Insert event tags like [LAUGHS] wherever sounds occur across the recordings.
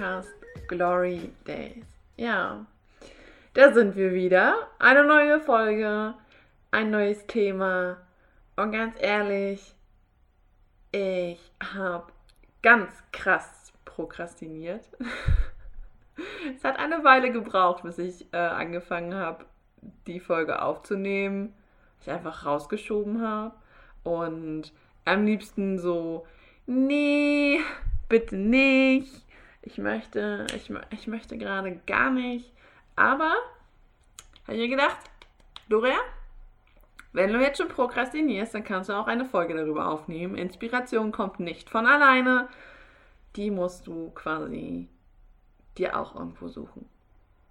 Podcast Glory Days. Ja, da sind wir wieder. Eine neue Folge, ein neues Thema. Und ganz ehrlich, ich habe ganz krass prokrastiniert. [LAUGHS] es hat eine Weile gebraucht, bis ich äh, angefangen habe, die Folge aufzunehmen. Ich einfach rausgeschoben habe. Und am liebsten so, nee, bitte nicht. Ich möchte, ich, ich möchte gerade gar nicht. Aber habe ich mir gedacht, Doria, wenn du jetzt schon prokrastinierst, dann kannst du auch eine Folge darüber aufnehmen. Inspiration kommt nicht von alleine. Die musst du quasi dir auch irgendwo suchen.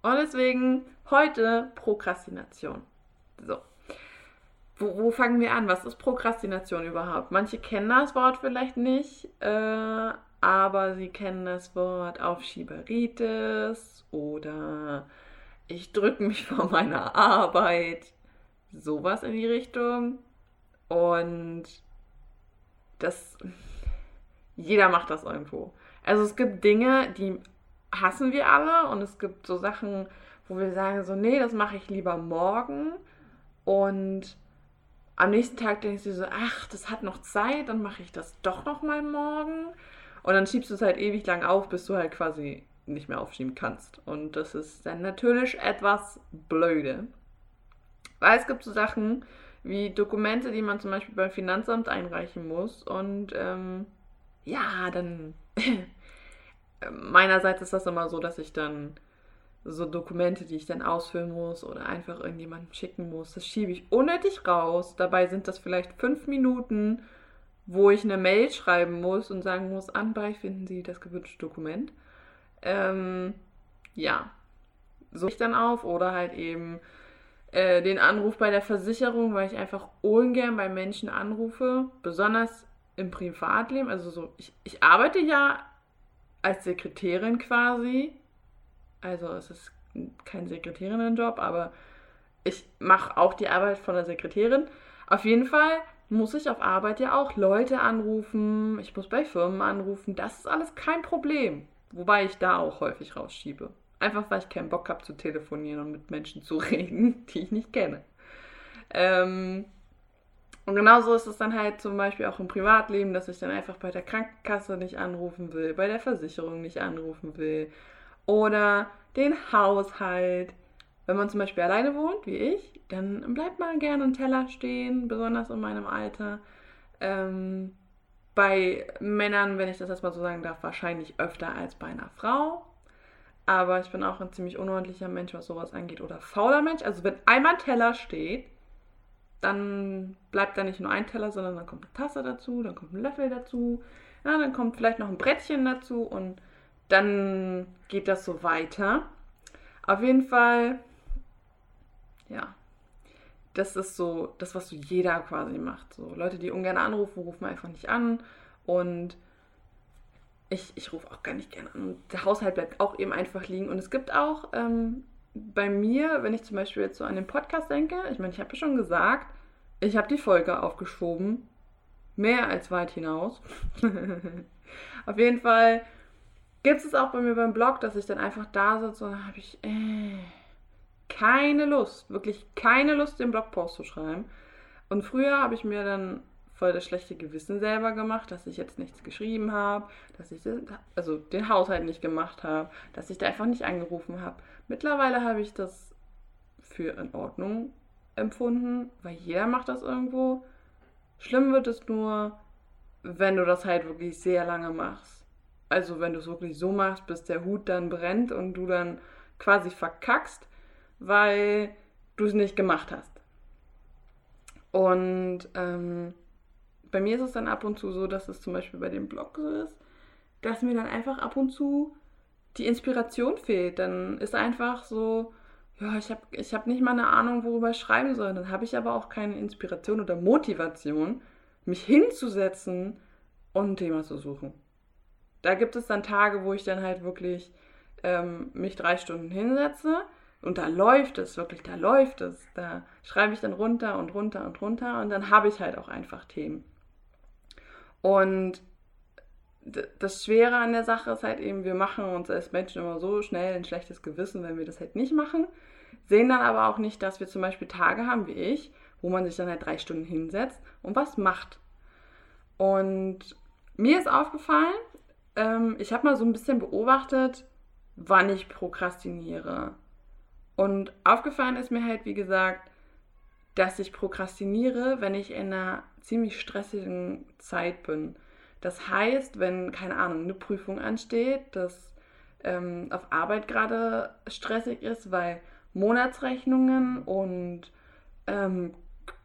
Und deswegen heute Prokrastination. So. Wo, wo, fangen wir an? Was ist Prokrastination überhaupt? Manche kennen das Wort vielleicht nicht, äh, aber sie kennen das Wort Aufschieberitis oder ich drücke mich vor meiner Arbeit. Sowas in die Richtung. Und das. Jeder macht das irgendwo. Also es gibt Dinge, die hassen wir alle und es gibt so Sachen, wo wir sagen so, nee, das mache ich lieber morgen. Und am nächsten Tag denkst du so, ach, das hat noch Zeit, dann mache ich das doch noch mal morgen. Und dann schiebst du es halt ewig lang auf, bis du halt quasi nicht mehr aufschieben kannst. Und das ist dann natürlich etwas blöde. Weil es gibt so Sachen wie Dokumente, die man zum Beispiel beim Finanzamt einreichen muss. Und ähm, ja, dann [CLEARS THROAT] meinerseits ist das immer so, dass ich dann so Dokumente, die ich dann ausfüllen muss oder einfach irgendjemandem schicken muss, das schiebe ich unnötig raus. Dabei sind das vielleicht fünf Minuten, wo ich eine Mail schreiben muss und sagen muss, anbei finden Sie das gewünschte Dokument. Ähm, ja, so ich dann auf oder halt eben äh, den Anruf bei der Versicherung, weil ich einfach ungern bei Menschen anrufe, besonders im Privatleben. Also so, ich, ich arbeite ja als Sekretärin quasi. Also es ist kein Sekretärinnenjob, aber ich mache auch die Arbeit von der Sekretärin. Auf jeden Fall muss ich auf Arbeit ja auch Leute anrufen, ich muss bei Firmen anrufen, das ist alles kein Problem. Wobei ich da auch häufig rausschiebe. Einfach weil ich keinen Bock habe zu telefonieren und mit Menschen zu [LAUGHS] reden, die ich nicht kenne. Ähm, und genauso ist es dann halt zum Beispiel auch im Privatleben, dass ich dann einfach bei der Krankenkasse nicht anrufen will, bei der Versicherung nicht anrufen will oder den Haushalt. Wenn man zum Beispiel alleine wohnt, wie ich, dann bleibt mal gerne ein Teller stehen, besonders in meinem Alter. Ähm, bei Männern, wenn ich das jetzt mal so sagen darf, wahrscheinlich öfter als bei einer Frau. Aber ich bin auch ein ziemlich unordentlicher Mensch, was sowas angeht. Oder fauler Mensch. Also wenn einmal ein Teller steht, dann bleibt da nicht nur ein Teller, sondern dann kommt eine Tasse dazu, dann kommt ein Löffel dazu, ja, dann kommt vielleicht noch ein Brettchen dazu und dann geht das so weiter. Auf jeden Fall, ja, das ist so das, was so jeder quasi macht. So Leute, die ungern anrufen, rufen einfach nicht an und ich, ich rufe auch gar nicht gerne an. Und der Haushalt bleibt auch eben einfach liegen. Und es gibt auch ähm, bei mir, wenn ich zum Beispiel jetzt so an den Podcast denke, ich meine, ich habe ja schon gesagt, ich habe die Folge aufgeschoben. Mehr als weit hinaus. [LAUGHS] Auf jeden Fall gibt es auch bei mir beim Blog, dass ich dann einfach da sitze und habe ich äh, keine Lust, wirklich keine Lust, den Blogpost zu schreiben. Und früher habe ich mir dann voll das schlechte Gewissen selber gemacht, dass ich jetzt nichts geschrieben habe, dass ich also den Haushalt nicht gemacht habe, dass ich da einfach nicht angerufen habe. Mittlerweile habe ich das für in Ordnung empfunden, weil jeder macht das irgendwo. Schlimm wird es nur, wenn du das halt wirklich sehr lange machst. Also wenn du es wirklich so machst, bis der Hut dann brennt und du dann quasi verkackst, weil du es nicht gemacht hast. Und ähm, bei mir ist es dann ab und zu so, dass es zum Beispiel bei dem Blog so ist, dass mir dann einfach ab und zu die Inspiration fehlt. Dann ist einfach so, ja, ich habe ich hab nicht mal eine Ahnung, worüber ich schreiben soll. Dann habe ich aber auch keine Inspiration oder Motivation, mich hinzusetzen und ein Thema zu suchen. Da gibt es dann Tage, wo ich dann halt wirklich ähm, mich drei Stunden hinsetze und da läuft es, wirklich, da läuft es. Da schreibe ich dann runter und runter und runter und dann habe ich halt auch einfach Themen. Und das Schwere an der Sache ist halt eben, wir machen uns als Menschen immer so schnell ein schlechtes Gewissen, wenn wir das halt nicht machen. Sehen dann aber auch nicht, dass wir zum Beispiel Tage haben wie ich, wo man sich dann halt drei Stunden hinsetzt und was macht. Und mir ist aufgefallen, ähm, ich habe mal so ein bisschen beobachtet, wann ich prokrastiniere. Und aufgefallen ist mir halt, wie gesagt, dass ich prokrastiniere, wenn ich in einer ziemlich stressigen Zeit bin. Das heißt, wenn, keine Ahnung, eine Prüfung ansteht, dass ähm, auf Arbeit gerade stressig ist, weil Monatsrechnungen und ähm,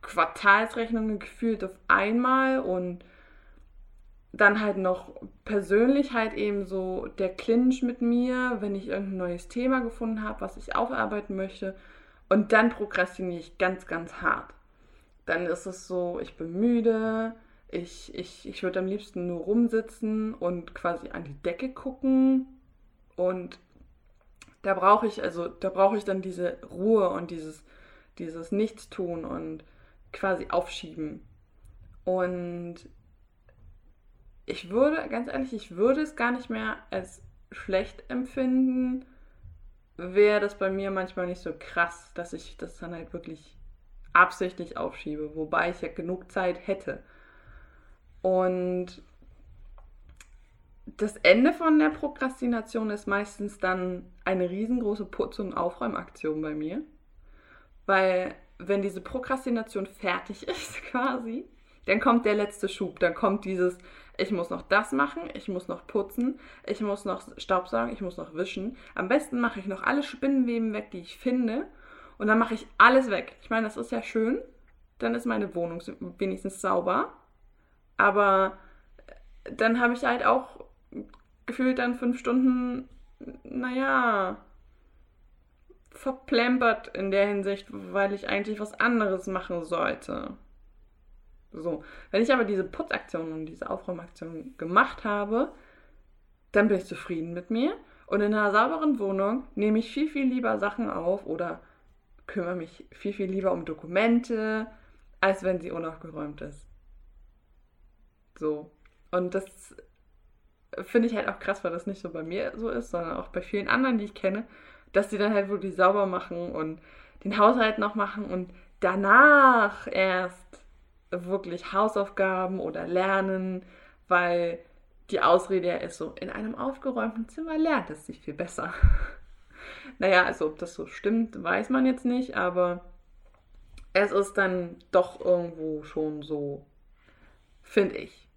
Quartalsrechnungen gefühlt auf einmal und dann halt noch persönlich halt eben so der Clinch mit mir, wenn ich irgendein neues Thema gefunden habe, was ich aufarbeiten möchte. Und dann prokrastiniere ich ganz, ganz hart. Dann ist es so, ich bin müde, ich, ich, ich würde am liebsten nur rumsitzen und quasi an die Decke gucken. Und da brauche ich, also da brauche ich dann diese Ruhe und dieses, dieses Nichtstun und quasi aufschieben. Und ich würde, ganz ehrlich, ich würde es gar nicht mehr als schlecht empfinden, wäre das bei mir manchmal nicht so krass, dass ich das dann halt wirklich absichtlich aufschiebe, wobei ich ja genug Zeit hätte. Und das Ende von der Prokrastination ist meistens dann eine riesengroße Putz- und Aufräumaktion bei mir. Weil wenn diese Prokrastination fertig [LAUGHS] ist quasi, dann kommt der letzte Schub, dann kommt dieses, ich muss noch das machen, ich muss noch putzen, ich muss noch Staubsaugen, ich muss noch wischen. Am besten mache ich noch alle Spinnenweben weg, die ich finde. Und dann mache ich alles weg. Ich meine, das ist ja schön. Dann ist meine Wohnung wenigstens sauber. Aber dann habe ich halt auch gefühlt dann fünf Stunden, naja, verplempert in der Hinsicht, weil ich eigentlich was anderes machen sollte. So. Wenn ich aber diese Putzaktion und diese Aufräumaktion gemacht habe, dann bin ich zufrieden mit mir. Und in einer sauberen Wohnung nehme ich viel, viel lieber Sachen auf oder kümmere mich viel, viel lieber um Dokumente, als wenn sie unaufgeräumt ist. So. Und das finde ich halt auch krass, weil das nicht so bei mir so ist, sondern auch bei vielen anderen, die ich kenne, dass die dann halt wirklich sauber machen und den Haushalt noch machen und danach erst wirklich Hausaufgaben oder lernen, weil die Ausrede ja ist so, in einem aufgeräumten Zimmer lernt es sich viel besser. [LAUGHS] naja, also ob das so stimmt, weiß man jetzt nicht, aber es ist dann doch irgendwo schon so, finde ich.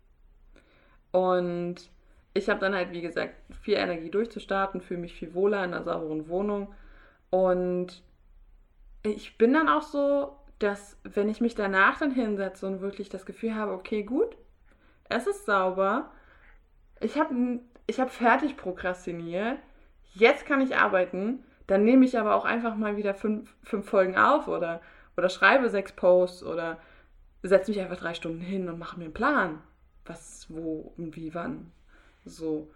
Und ich habe dann halt, wie gesagt, viel Energie durchzustarten, fühle mich viel wohler in einer sauberen Wohnung. Und ich bin dann auch so, dass wenn ich mich danach dann hinsetze und wirklich das Gefühl habe, okay, gut, es ist sauber, ich habe ich hab fertig prokrastiniert, jetzt kann ich arbeiten, dann nehme ich aber auch einfach mal wieder fünf, fünf Folgen auf oder, oder schreibe sechs Posts oder setze mich einfach drei Stunden hin und mache mir einen Plan. Was, wo und wie, wann. So.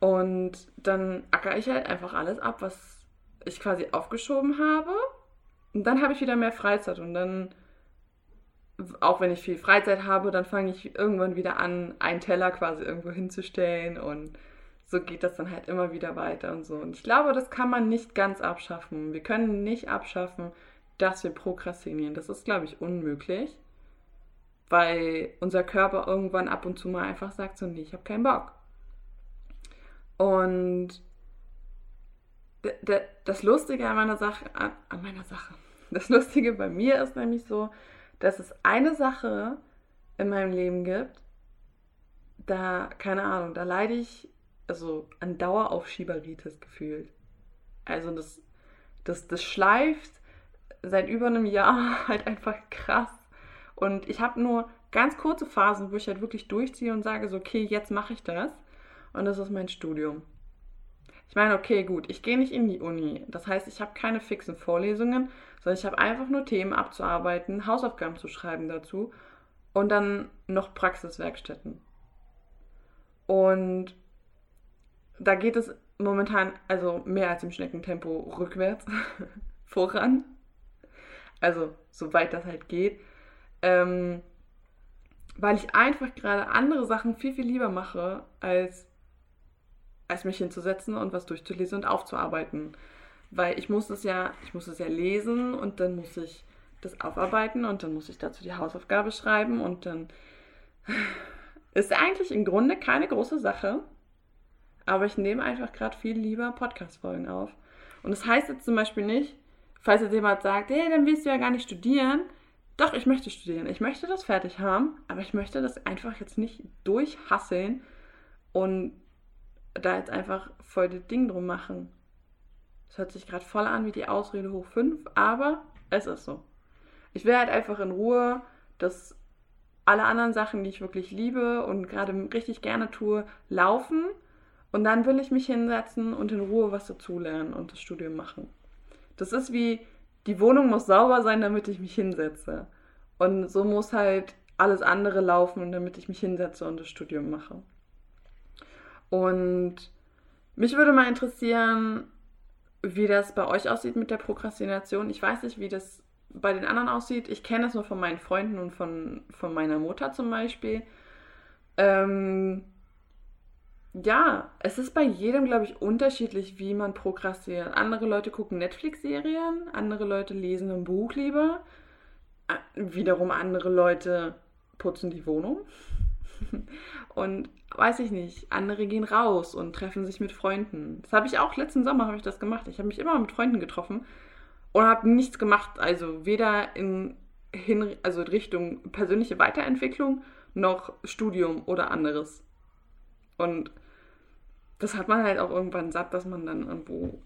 Und dann acker ich halt einfach alles ab, was ich quasi aufgeschoben habe und dann habe ich wieder mehr Freizeit und dann, auch wenn ich viel Freizeit habe, dann fange ich irgendwann wieder an, einen Teller quasi irgendwo hinzustellen und so geht das dann halt immer wieder weiter und so. Und ich glaube, das kann man nicht ganz abschaffen. Wir können nicht abschaffen, dass wir prokrastinieren. Das ist, glaube ich, unmöglich, weil unser Körper irgendwann ab und zu mal einfach sagt so, nee, ich habe keinen Bock. Und das Lustige an meiner Sache, an meiner Sache, das Lustige bei mir ist nämlich so, dass es eine Sache in meinem Leben gibt, da, keine Ahnung, da leide ich also an Daueraufschieberitis gefühlt. Also das, das, das schleift seit über einem Jahr [LAUGHS] halt einfach krass. Und ich habe nur ganz kurze Phasen, wo ich halt wirklich durchziehe und sage so, okay, jetzt mache ich das. Und das ist mein Studium. Ich meine, okay, gut, ich gehe nicht in die Uni. Das heißt, ich habe keine fixen Vorlesungen, sondern ich habe einfach nur Themen abzuarbeiten, Hausaufgaben zu schreiben dazu und dann noch Praxiswerkstätten. Und da geht es momentan also mehr als im Schneckentempo rückwärts [LAUGHS] voran. Also soweit das halt geht. Ähm, weil ich einfach gerade andere Sachen viel, viel lieber mache, als, als mich hinzusetzen und was durchzulesen und aufzuarbeiten. Weil ich muss es ja, ich muss es ja lesen und dann muss ich das aufarbeiten und dann muss ich dazu die Hausaufgabe schreiben und dann [SIGHS] ist eigentlich im Grunde keine große Sache. Aber ich nehme einfach gerade viel lieber Podcast-Folgen auf. Und das heißt jetzt zum Beispiel nicht, falls jetzt jemand sagt, hey, dann willst du ja gar nicht studieren. Doch, ich möchte studieren. Ich möchte das fertig haben, aber ich möchte das einfach jetzt nicht durchhasseln und da jetzt einfach voll das Ding drum machen. Das hört sich gerade voll an wie die Ausrede hoch 5, aber es ist so. Ich will halt einfach in Ruhe, dass alle anderen Sachen, die ich wirklich liebe und gerade richtig gerne tue, laufen. Und dann will ich mich hinsetzen und in Ruhe was dazulernen und das Studium machen. Das ist wie, die Wohnung muss sauber sein, damit ich mich hinsetze. Und so muss halt alles andere laufen, damit ich mich hinsetze und das Studium mache. Und mich würde mal interessieren, wie das bei euch aussieht mit der Prokrastination. Ich weiß nicht, wie das bei den anderen aussieht. Ich kenne es nur von meinen Freunden und von, von meiner Mutter zum Beispiel. Ähm, ja, es ist bei jedem, glaube ich, unterschiedlich, wie man prokrastiniert. Andere Leute gucken Netflix-Serien, andere Leute lesen ein Buch lieber, wiederum andere Leute putzen die Wohnung. [LAUGHS] und weiß ich nicht, andere gehen raus und treffen sich mit Freunden. Das habe ich auch letzten Sommer habe ich das gemacht. Ich habe mich immer mit Freunden getroffen und habe nichts gemacht, also weder in hin, also Richtung persönliche Weiterentwicklung noch Studium oder anderes. Und das hat man halt auch irgendwann satt, dass man dann irgendwo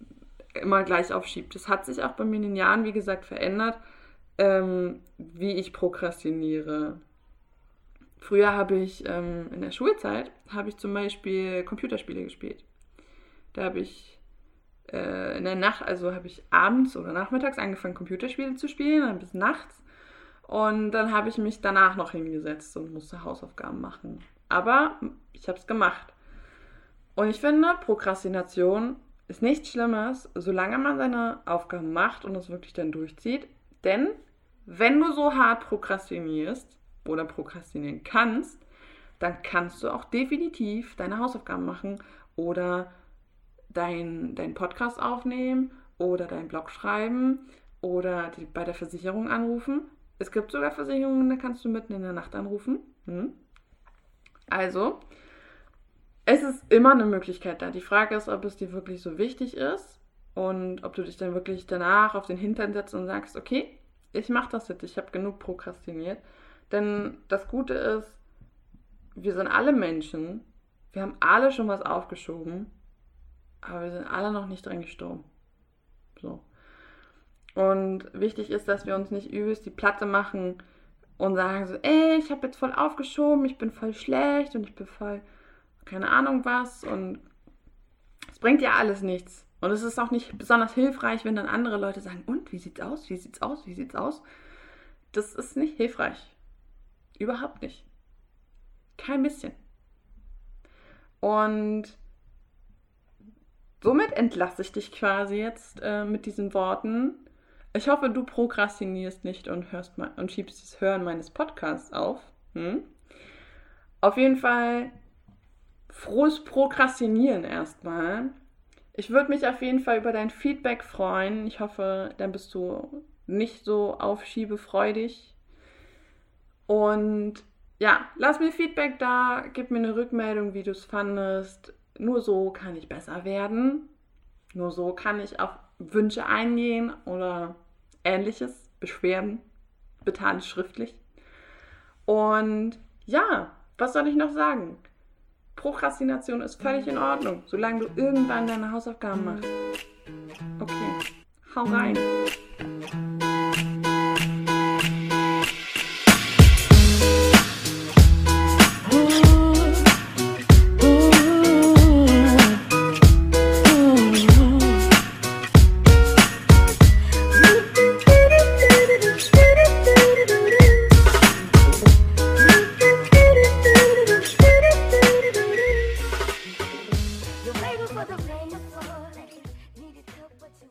immer gleich aufschiebt. Das hat sich auch bei mir in den Jahren, wie gesagt, verändert, ähm, wie ich prokrastiniere. Früher habe ich ähm, in der Schulzeit habe ich zum Beispiel Computerspiele gespielt. Da habe ich äh, in der Nacht, also habe ich abends oder nachmittags angefangen, Computerspiele zu spielen, dann bis nachts. Und dann habe ich mich danach noch hingesetzt und musste Hausaufgaben machen. Aber ich habe es gemacht. Und ich finde, Prokrastination ist nichts Schlimmes, solange man seine Aufgaben macht und es wirklich dann durchzieht. Denn wenn du so hart prokrastinierst oder prokrastinieren kannst, dann kannst du auch definitiv deine Hausaufgaben machen oder deinen dein Podcast aufnehmen oder deinen Blog schreiben oder die, bei der Versicherung anrufen. Es gibt sogar Versicherungen, da kannst du mitten in der Nacht anrufen. Hm? Also, es ist immer eine Möglichkeit da. Die Frage ist, ob es dir wirklich so wichtig ist und ob du dich dann wirklich danach auf den Hintern setzt und sagst, okay, ich mache das jetzt, ich habe genug prokrastiniert. Denn das Gute ist, wir sind alle Menschen, wir haben alle schon was aufgeschoben, aber wir sind alle noch nicht dran gestorben. So. Und wichtig ist, dass wir uns nicht übelst die Platte machen und sagen so, ey, ich habe jetzt voll aufgeschoben, ich bin voll schlecht und ich bin voll keine Ahnung was und es bringt ja alles nichts. Und es ist auch nicht besonders hilfreich, wenn dann andere Leute sagen, und wie sieht's aus? Wie sieht's aus? Wie sieht's aus? Das ist nicht hilfreich. Überhaupt nicht. Kein bisschen. Und somit entlasse ich dich quasi jetzt äh, mit diesen Worten. Ich hoffe, du prokrastinierst nicht und hörst mal und schiebst das Hören meines Podcasts auf. Hm? Auf jeden Fall frohes Prokrastinieren erstmal. Ich würde mich auf jeden Fall über dein Feedback freuen. Ich hoffe, dann bist du nicht so aufschiebefreudig. Und ja, lass mir Feedback da, gib mir eine Rückmeldung, wie du es fandest. Nur so kann ich besser werden. Nur so kann ich auf Wünsche eingehen oder ähnliches, Beschwerden, alles schriftlich. Und ja, was soll ich noch sagen? Prokrastination ist völlig in Ordnung, solange du irgendwann deine Hausaufgaben machst. Okay, hau rein.